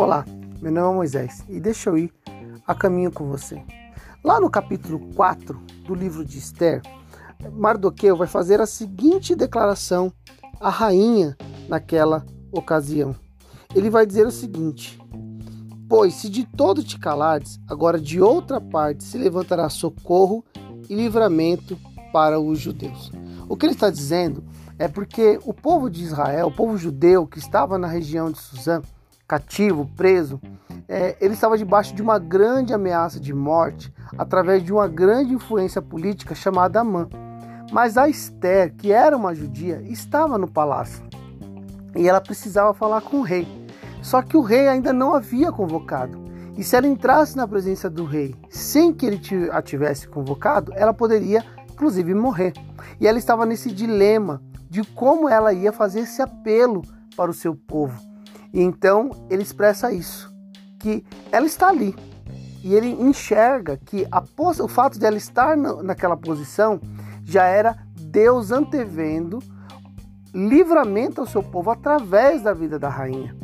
Olá, meu nome é Moisés e deixa eu ir a caminho com você. Lá no capítulo 4 do livro de Esther, Mardoqueu vai fazer a seguinte declaração à rainha naquela ocasião. Ele vai dizer o seguinte: Pois se de todo te calares, agora de outra parte se levantará socorro e livramento para os judeus. O que ele está dizendo é porque o povo de Israel, o povo judeu que estava na região de Suzã, cativo, preso, é, ele estava debaixo de uma grande ameaça de morte através de uma grande influência política chamada Amã. Mas a Esther, que era uma judia, estava no palácio e ela precisava falar com o rei. Só que o rei ainda não havia convocado. E se ela entrasse na presença do rei sem que ele a tivesse convocado, ela poderia, inclusive, morrer. E ela estava nesse dilema de como ela ia fazer esse apelo para o seu povo. E então ele expressa isso, que ela está ali. E ele enxerga que o fato de ela estar naquela posição já era Deus antevendo livramento ao seu povo através da vida da rainha.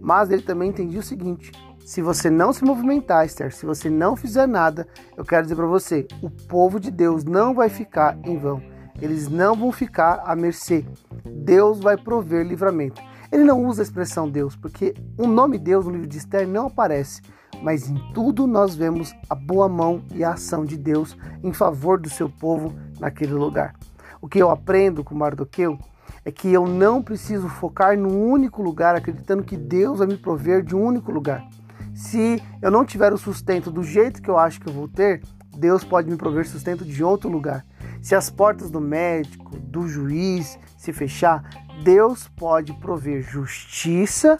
Mas ele também entendia o seguinte: se você não se movimentar, Esther, se você não fizer nada, eu quero dizer para você, o povo de Deus não vai ficar em vão. Eles não vão ficar à mercê. Deus vai prover livramento. Ele não usa a expressão Deus, porque o nome Deus no livro de Esther não aparece, mas em tudo nós vemos a boa mão e a ação de Deus em favor do seu povo naquele lugar. O que eu aprendo com Mardoqueu é que eu não preciso focar num único lugar, acreditando que Deus vai me prover de um único lugar. Se eu não tiver o sustento do jeito que eu acho que eu vou ter, Deus pode me prover sustento de outro lugar. Se as portas do médico, do juiz se fechar, Deus pode prover justiça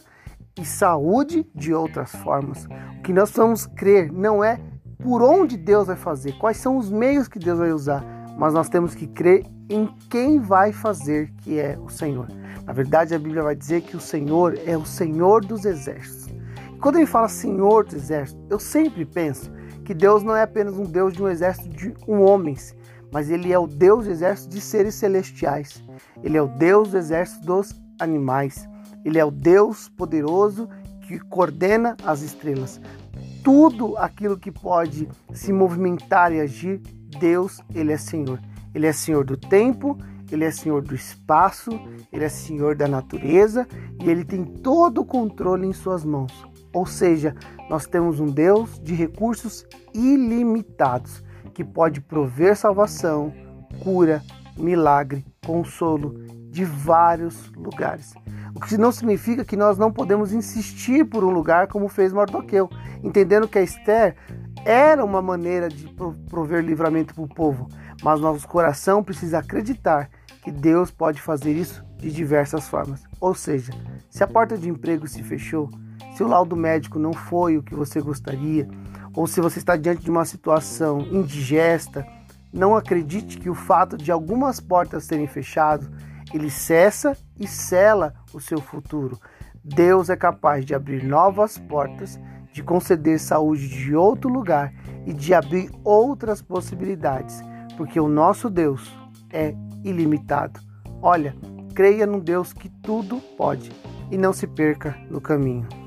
e saúde de outras formas. O que nós precisamos crer não é por onde Deus vai fazer, quais são os meios que Deus vai usar, mas nós temos que crer em quem vai fazer, que é o Senhor. Na verdade, a Bíblia vai dizer que o Senhor é o Senhor dos exércitos. E quando ele fala Senhor dos exércitos, eu sempre penso que Deus não é apenas um Deus de um exército de um homens, mas ele é o Deus do exército de seres celestiais. Ele é o Deus do exército dos animais. Ele é o Deus poderoso que coordena as estrelas. Tudo aquilo que pode se movimentar e agir, Deus, ele é Senhor. Ele é Senhor do tempo, ele é Senhor do espaço, ele é Senhor da natureza e ele tem todo o controle em suas mãos. Ou seja, nós temos um Deus de recursos ilimitados que pode prover salvação, cura, milagre, consolo de vários lugares. O que não significa que nós não podemos insistir por um lugar como fez Mardoqueu, entendendo que a Esther era uma maneira de prover livramento para o povo, mas nosso coração precisa acreditar que Deus pode fazer isso de diversas formas. Ou seja, se a porta de emprego se fechou, se o laudo médico não foi o que você gostaria, ou se você está diante de uma situação indigesta, não acredite que o fato de algumas portas serem fechadas, ele cessa e sela o seu futuro. Deus é capaz de abrir novas portas, de conceder saúde de outro lugar e de abrir outras possibilidades, porque o nosso Deus é ilimitado. Olha, creia num Deus que tudo pode e não se perca no caminho.